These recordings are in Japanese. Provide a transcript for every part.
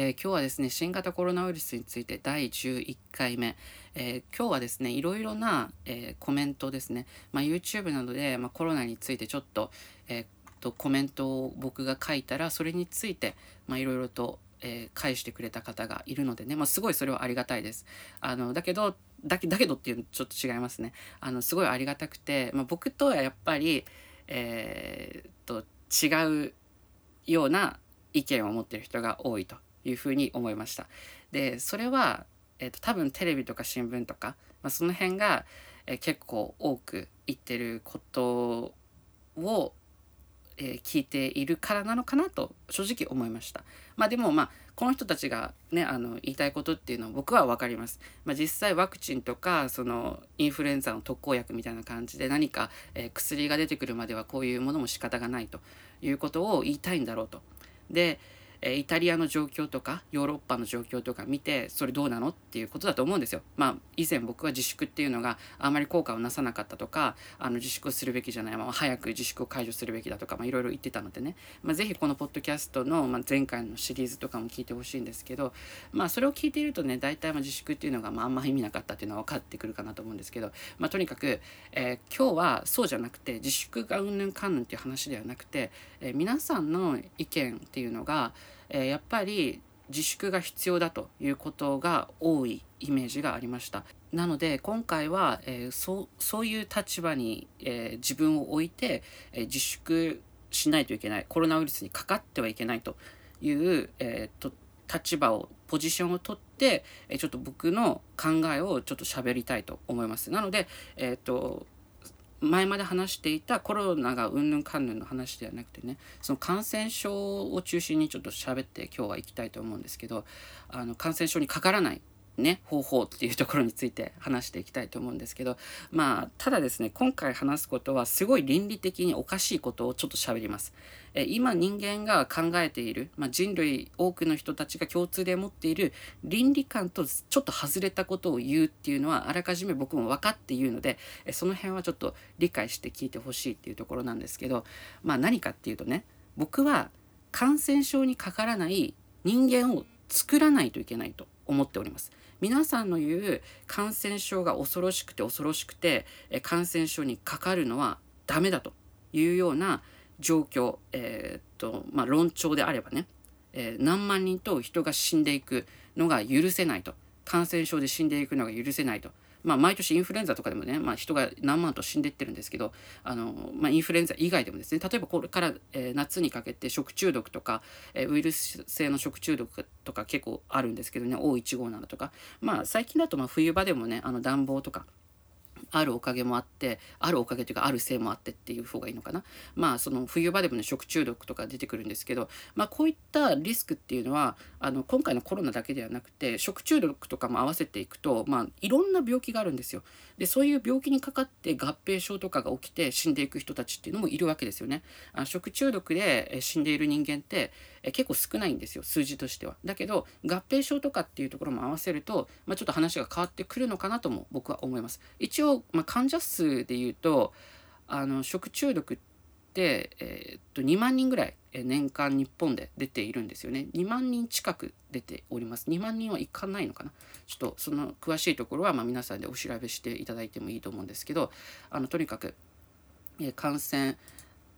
えー、今日はですね新型コロナウイルスについて第11回目、えー、今日はですねいろいろな、えー、コメントですね、まあ、YouTube などで、まあ、コロナについてちょっと,、えー、とコメントを僕が書いたらそれについていろいろと、え返してくれた方がいるのでね、まあ、すごいそれはありがたいです。あのだけどだけだけどっていうのちょっと違いますね。あのすごいありがたくて、まあ、僕とはやっぱり、えー、と違うような意見を持ってる人が多いというふうに思いました。でそれは、えーと、多分テレビとか新聞とか、まあ、その辺が、えー、結構多く言ってることを、えー、聞いているからなのかなと正直思いました。まあでもまあこの人たちがねあの言いたいことっていうのは僕は分かります。まあ、実際ワクチンとかそのインフルエンザの特効薬みたいな感じで何か、えー、薬が出てくるまではこういうものも仕方がないということを言いたいんだろうと。でえイタリアの状況とかヨーロッパの状況とか見てそれどうなのっていうことだと思うんですよ。まあ以前僕は自粛っていうのがあまり効果をなさなかったとかあの自粛をするべきじゃない、まあ、早く自粛を解除するべきだとかいろいろ言ってたのでね、まあ、是非このポッドキャストの、まあ、前回のシリーズとかも聞いてほしいんですけどまあそれを聞いているとね大体まあ自粛っていうのがまああんま意味なかったっていうのは分かってくるかなと思うんですけど、まあ、とにかく、えー、今日はそうじゃなくて自粛がうんぬんかんぬんっていう話ではなくて、えー、皆さんの意見っていうのがえー、やっぱり自粛が必要だということが多いイメージがありました。なので今回は、えー、そそういう立場に、えー、自分を置いて、えー、自粛しないといけないコロナウイルスにかかってはいけないという、えーと、立場をポジションを取って、えちょっと僕の考えをちょっと喋りたいと思います。なので、えーと前まで話していたコロナがうんぬんかんぬんの話ではなくてねその感染症を中心にちょっと喋って今日は行きたいと思うんですけどあの感染症にかからないね方法っていうところについて話していきたいと思うんですけどまあただですね今回話すことはすごい倫理的におかしいことをちょっと喋ります。え今人間が考えている、まあ、人類多くの人たちが共通で持っている倫理観とちょっと外れたことを言うっていうのはあらかじめ僕も分かって言うのでえその辺はちょっと理解して聞いてほしいっていうところなんですけどまあ何かっていうとね僕は感染症にかからない人間を作らないといけないと思っております。皆さんの言う感染症が恐ろしくて恐ろしくて感染症にかかるのはダメだというような状況、えー、っとまあ、論調であればね、えー、何万人と人が死んでいくのが許せないと感染症で死んでいくのが許せないと。まあ、毎年インフルエンザとかでもね、まあ、人が何万と死んでってるんですけどあの、まあ、インフルエンザ以外でもですね例えばこれから、えー、夏にかけて食中毒とか、えー、ウイルス性の食中毒とか結構あるんですけどね O157 とか。まあ最近だとまあ冬場でもねあの暖房とかあるおかげもあってあるおかげというかあるせいもあってっていう方がいいのかなまあその冬場でもね食中毒とか出てくるんですけどまあこういったリスクっていうのはあの今回のコロナだけではなくて食中毒とかも合わせていくとまあいろんな病気があるんですよ。でそういう病気にかかって合併症とかが起きて死んでいく人たちっていうのもいるわけですよね。あ食中毒で死んでいる人間って結構少ないんですよ数字としては。だけど合併症とかっていうところも合わせると、まあ、ちょっと話が変わってくるのかなとも僕は思います。一応まあ、患者数でいうとあの食中毒って、えー、っと2万人ぐらい年間日本で出ているんですよね。2万人近く出ております。2万人はいかないのかな。ちょっとその詳しいところはま皆さんでお調べしていただいてもいいと思うんですけどあのとにかく、え感染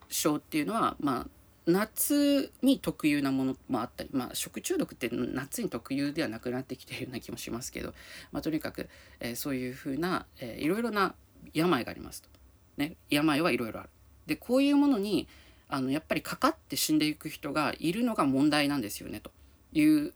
症っていうのはまあ夏に特有なものもあったり、まあ、食中毒って夏に特有ではなくなってきてるような気もしますけど、まあ、とにかく、えー、そういうふうな、えー、いろいろな病がありますと。ね、病はいろいろある。でこういうものにあのやっぱりかかって死んでいく人がいるのが問題なんですよねという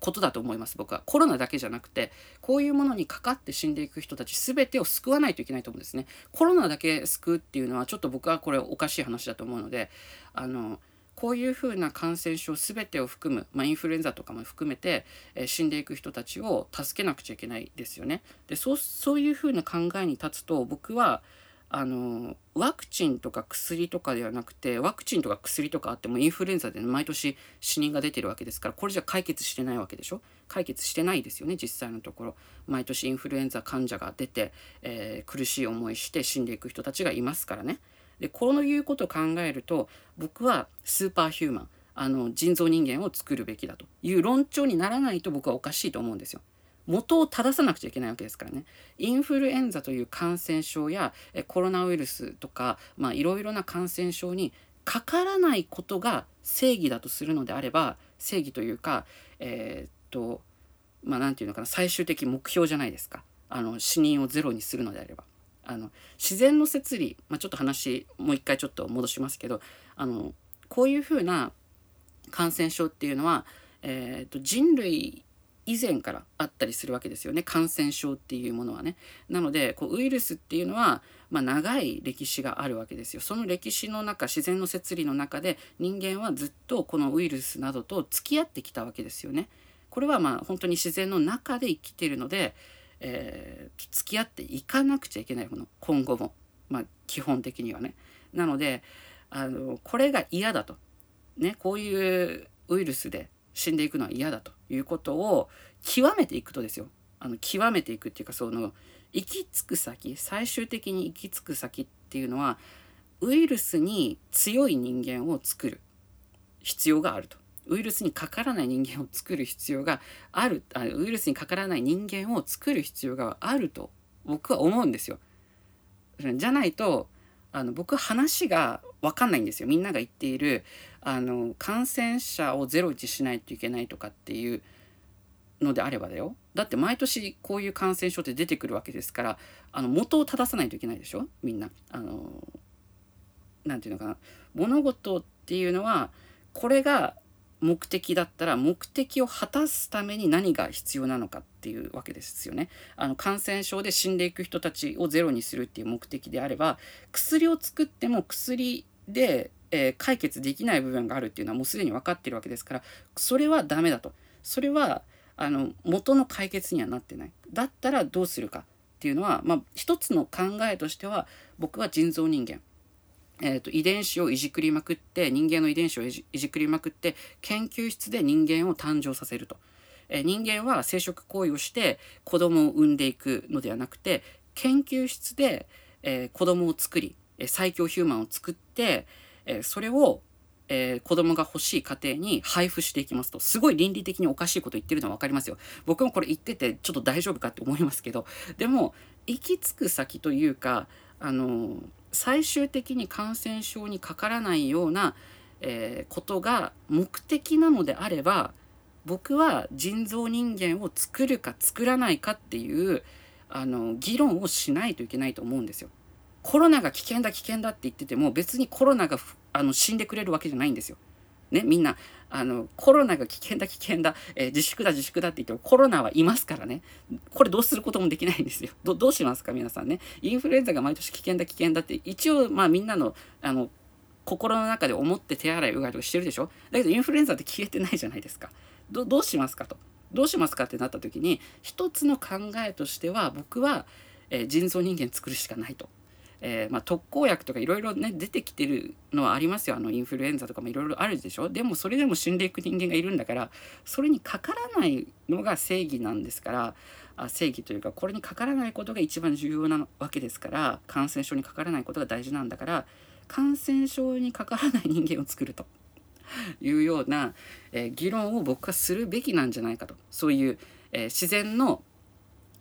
ことだと思います僕はコロナだけじゃなくてこういうものにかかって死んでいく人たち全てを救わないといけないと思うんですねコロナだけ救うっていうのはちょっと僕はこれおかしい話だと思うのであのこういうふうな感染症全てを含む、まあ、インフルエンザとかも含めて、えー、死んでいく人たちを助けなくちゃいけないですよね。でそうそういうふうな考えに立つと僕はあのワクチンとか薬とかではなくてワクチンとか薬とかあってもインフルエンザで毎年死人が出てるわけですからこれじゃ解決してないわけでしょ？解決してないですよね実際のところ。毎年インフルエンザ患者が出て、えー、苦しい思いして死んでいく人たちがいますからね。でこういうことを考えると僕はスーパーヒューマンあの人造人間を作るべきだという論調にならないと僕はおかしいと思うんですよ。元を正さなくちゃいけないわけですからね。インフルエンザという感染症やコロナウイルスとかいろいろな感染症にかからないことが正義だとするのであれば正義というかえー、っとまあ何て言うのかな最終的目標じゃないですかあの死人をゼロにするのであれば。あの自然の摂理、まあ、ちょっと話もう一回ちょっと戻しますけどあのこういうふうな感染症っていうのは、えーと、人類以前からあったりするわけですよね感染症っていうものはね。なのでこうウイルスっていうのは、まあ、長い歴史があるわけですよ。その歴史の中自然の摂理の中で人間はずっとこのウイルスなどと付き合ってきたわけですよね。これはまあ本当に自然の中で生きているので、えー、付き合っていかなくちゃいけないもの今後も、まあ、基本的にはね。なのであのこれが嫌だとね、こういうウイルスで死んでいくのは嫌だということを極めていくとですよあの極めていくっていうかその行き着く先最終的に行き着く先っていうのはウイルスに強い人間を作る必要があると。ウイルスにかからない人間を作る必要があるあウイルスにかからない人間を作る必要があると僕は思うんですよ。じゃないとあの僕話が分かんないんですよ。みんなが言っているあの感染者をゼロ一しないといけないとかっていうのであればだよ。だって毎年こういう感染症って出てくるわけですからあの元を正さないといけないでしょ？みんな。あのなんていうのかな。物事っていうのはこれが目的だったら目的を果たすために何が必要なのかっていうわけですよね。あの感染症で死んでいく人たちをゼロにするっていう目的であれば薬を作っても薬で、えー、解決できない部分があるっていうのはもうすでに分かってるわけですからそれはダメだと。それはあの元の解決にはなってない。だったらどうするかっていうのは、まあ、一つの考えとしては僕は人造人間えーと、遺伝子をいじくりまくって人間の遺伝子をいじくりまくって研究室で人間を誕生させると、えー、人間は生殖行為をして子供を産んでいくのではなくて研究室で、えー、子供を作り最強ヒューマンを作って、えー、それを、えー、子供が欲しい家庭に配布していきますと。すごい倫理的におかしいこと言ってるのは分かりますよ。僕もこれ言っててちょっと大丈夫かって思いますけど。でも行き着く先というかあの最終的に感染症にかからないような、えー、ことが目的なのであれば僕は人造人間を作るか作らないかっていうあの議論をしないといけないと思うんですよ。コロナが危険だ危険だって言ってても別にコロナがあの死んでくれるわけじゃないんですよ。ね、みんなあのコロナが危険だ危険だ、えー、自粛だ自粛だって言ってもコロナはいますからね。これどうすることもできないんですよ。どどうしますか皆さんね。インフルエンザが毎年危険だ危険だって一応まあみんなのあの心の中で思って手洗いうがいとかしてるでしょ。だけどインフルエンザって消えてないじゃないですか。どどうしますかと。どうしますかってなった時に一つの考えとしては僕は、えー、人造人間作るしかないと。えー、まあ、特効薬とかいろいろね出てきてるのはありますよ。あのインフルエンザとかもいろいろあるでしょ。でもそれでも死んでいく人間がいるんだからそれにかからないのが正義なんですからあ正義というかこれにかからないことが一番重要なわけですから感染症にかからないことが大事なんだから感染症にかからない人間を作ると。いうような、えー、議論を僕はするべきなんじゃないかと。そういう、えー、自然の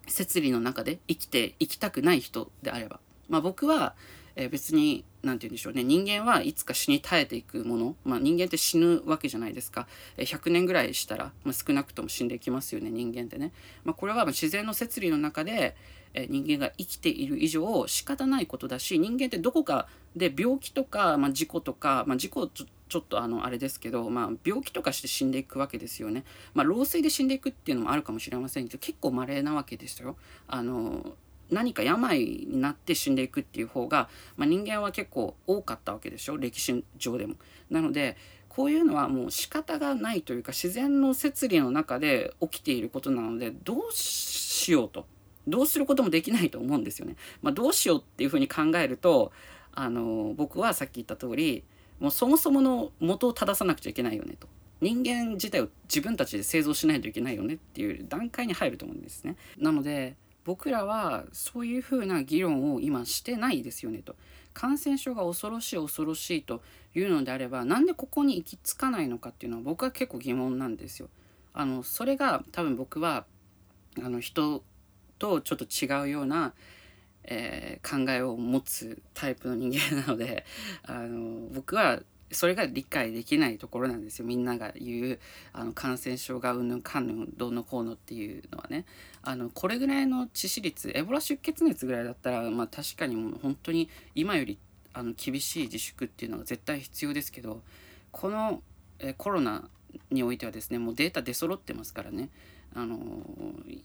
摂理の中で生きていきたくない人であれば。まあ、僕は、え、別に何て言うんでしょうね人間はいつか死に絶えていくもの、まあ、人間って死ぬわけじゃないですか、え、100年ぐらいしたら、まあ、少なくとも死んでいきますよね人間ってね、まあ、これは自然の摂理の中で、え、人間が生きている以上仕方ないことだし人間ってどこかで病気とか、まあ、事故とか、まあ、事故ちょちょっとあのあれですけど、まあ、病気とかして死んでいくわけですよね。まあ、老衰で死んでいくっていうのもあるかもしれませんけど結構稀なわけですよ。あの何か病になって死んでいくっていう方が、まあ、人間は結構多かったわけでしょ歴史上でも。なのでこういうのはもう仕方がないというか自然の摂理の中で起きていることなのでどうしようとどうすることもできないと思うんですよね。まあ、どうしようっていうふうに考えるとあの僕はさっき言った通りもうそもそもの元を正さなくちゃいけないよねと。人間自体を自分たちで製造しないといけないよねっていう段階に入ると思うんですね。なので僕らはそういうふうな議論を今してないですよねと。感染症が恐ろしい恐ろしいというのであればなんでここに行き着かないのかっていうのは僕は結構疑問なんですよ。あのそれが多分僕はあの人とちょっと違うような、えー、考えを持つタイプの人間なのであの僕はそれが理解できないところなんですよ。みんなが言うあの感染症がうんぬんかんぬんどうのこうのっていうのはね。あのこれぐらいの致死率エボラ出血熱ぐらいだったら、まあ、確かにもう本当に今よりあの厳しい自粛っていうのが絶対必要ですけどこのえコロナにおいてはですねもうデータ出揃ってますからね。あの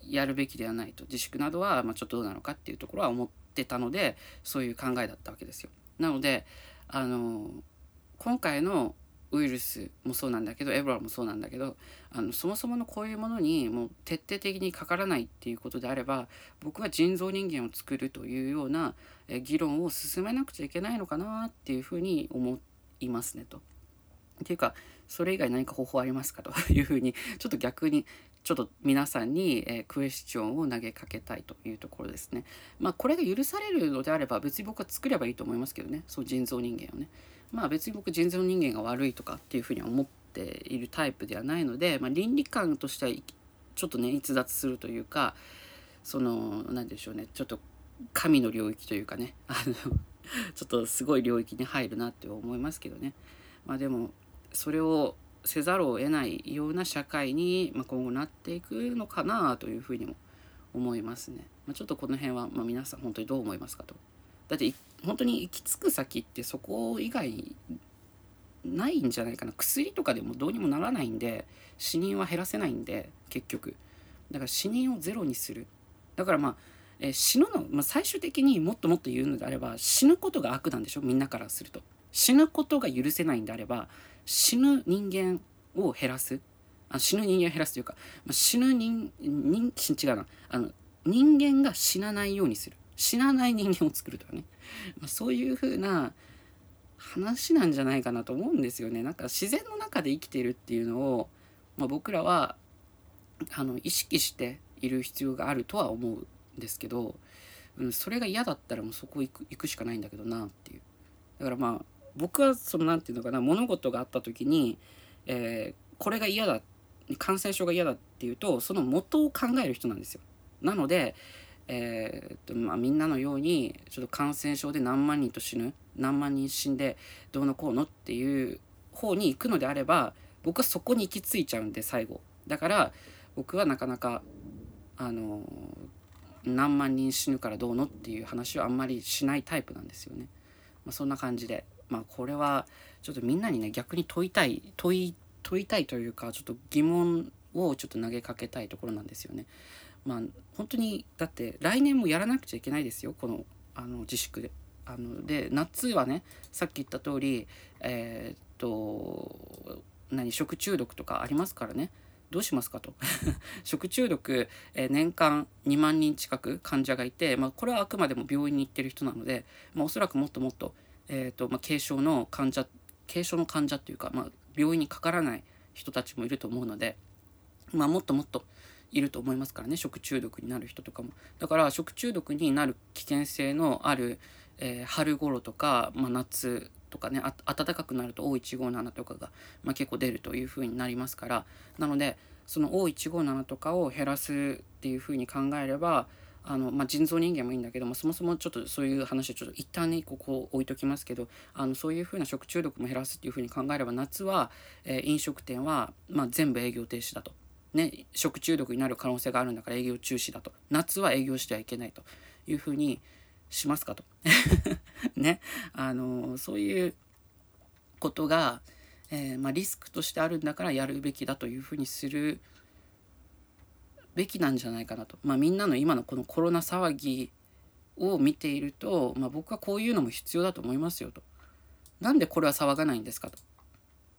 やるべきではないと。自粛などは、まあ、ちょっとどうなのかっていうところは思ってたのでそういう考えだったわけですよ。なのであの今回のウイルスもそうなんだけどエボラもそうなんだけどあのそもそものこういうものにもう徹底的にかからないっていうことであれば僕は人造人間を作るというような議論を進めなくちゃいけないのかなっていうふうに思いますねと。っていうかそれ以外何か方法ありますかというふうにちょっと逆にちょっと皆さんに、えクエスチョンを投げかけたいというところですね。まあこれが許されるのであれば別に僕は作ればいいと思いますけどねそう人造人間をね。まあ別に僕人造人間が悪いとかっていうふうには思っているタイプではないので、まあ、倫理観としてはちょっとね逸脱するというかその何でしょうねちょっと神の領域というかね あのちょっとすごい領域に入るなって思いますけどね。まあでもそれをせざるを得ないような社会に、ま今後なっていくのかなというふうにも思いますね。まあ、ちょっとこの辺は、ま皆さん本当にどう思いますかと。だって本当に行き着く先ってそこ以外ないんじゃないかな。薬とかでもどうにもならないんで死人は減らせないんで結局。だから死人をゼロにする。だからまあ、え死ぬの、まあ、最終的にもっともっと言うのであれば死ぬことが悪なんでしょ？みんなからすると。死ぬことが許せないんであれば死ぬ人間を減らす。あ死ぬ人間を減らすというか、まあ、死ぬ人人違うな。あの人間が死なないようにする。死なない人間を作るとかね、まあ、そういう風な話なんじゃないかなと思うんですよね。なんか自然の中で生きてるっていうのを、まあ、僕らはあの意識している必要があるとは思うんですけど、うん、それが嫌だったらもうそこ行く行くしかないんだけどなっていう。だからまあ僕はその何て言うのかな物事があった時に、えー、これが嫌だ感染症が嫌だっていうとその元を考える人なんですよ。なので、えー、っとまあ、みんなのようにちょっと感染症で何万人と死ぬ何万人死んでどうのこうのっていう方に行くのであれば僕はそこに行き着いちゃうんで最後だから僕はなかなかあの何万人死ぬからどうのっていう話はあんまりしないタイプなんですよね。まあ、そんな感じでまあこれはちょっとみんなにね逆に問いたい問い問いたいというかちょっと疑問をちょっと投げかけたいところなんですよね。まあ本当にだって来年もやらなくちゃいけないですよこのあの自粛で。あので夏はねさっき言った通りえー、っと何食中毒とかありますからねどうしますかと 食中毒、えー、年間2万人近く患者がいて、まあ、これはあくまでも病院に行ってる人なので、まあ、おそらくもっともっと,、えーとまあ、軽症の患者軽症の患者っていうか、まあ、病院にかからない人たちもいると思うので、まあ、もっともっといると思いますからね食中毒になる人とかもだから食中毒になる危険性のある、えー、春頃とか、まあ、夏とかね暖かくなると O157 とかが、まあ、結構出るというふうになりますからなのでその O157 とかを減らすっていうふうに考えればあの、まあ、人造人間もいいんだけどもそもそもちょっとそういう話はちょっと一旦ねここ置いときますけどあのそういうふうな食中毒も減らすっていうふうに考えれば夏は、えー、飲食店は、まあ、全部営業停止だと。ね、食中毒になる可能性があるんだから営業中止だと夏は営業してはいけないというふうにしますかと ねあのそういうことが、えー、まあ、リスクとしてあるんだからやるべきだというふうにするべきなんじゃないかなと、まあ、みんなの今のこのコロナ騒ぎを見ていると、まあ、僕はこういうのも必要だと思いますよと。なんでこれは騒がないんですかと。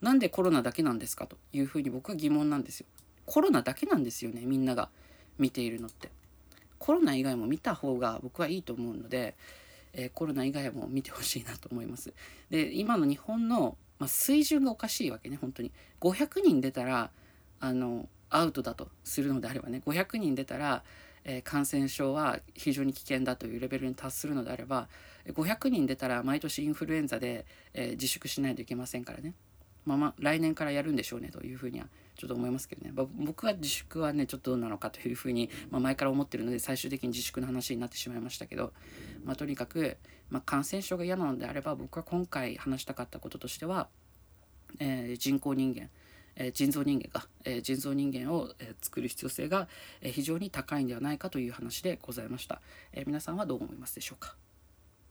なんでコロナだけなんですかというふうに僕は疑問なんですよ。コロナだけなんですよねみんなが見ているのって。コロナ以外も見た方が僕はいいと思うので、えー、コロナ以外も見てほしいなと思います。で今の日本の、まあ、水準がおかしいわけね本当に。500人出たらあのアウトだとするのであればね500人出たら、えー、感染症は非常に危険だというレベルに達するのであれば500人出たら毎年インフルエンザで、えー、自粛しないといけませんからね。まあ、まあ来年からやるんでしょうねというふうにはちょっと思いますけどね、まあ、僕は自粛はねちょっとどうなのかというふうに、まあ、前から思ってるので最終的に自粛の話になってしまいましたけど、まあ、とにかく、まあ、感染症が嫌なのであれば僕は今回話したかったこととしては、えー、人工人間えー、人造人間が、えー、人造人間を、えー、作る必要性が、え非常に高いんではないかという話でございました、え皆さんはどう思いますでしょうか？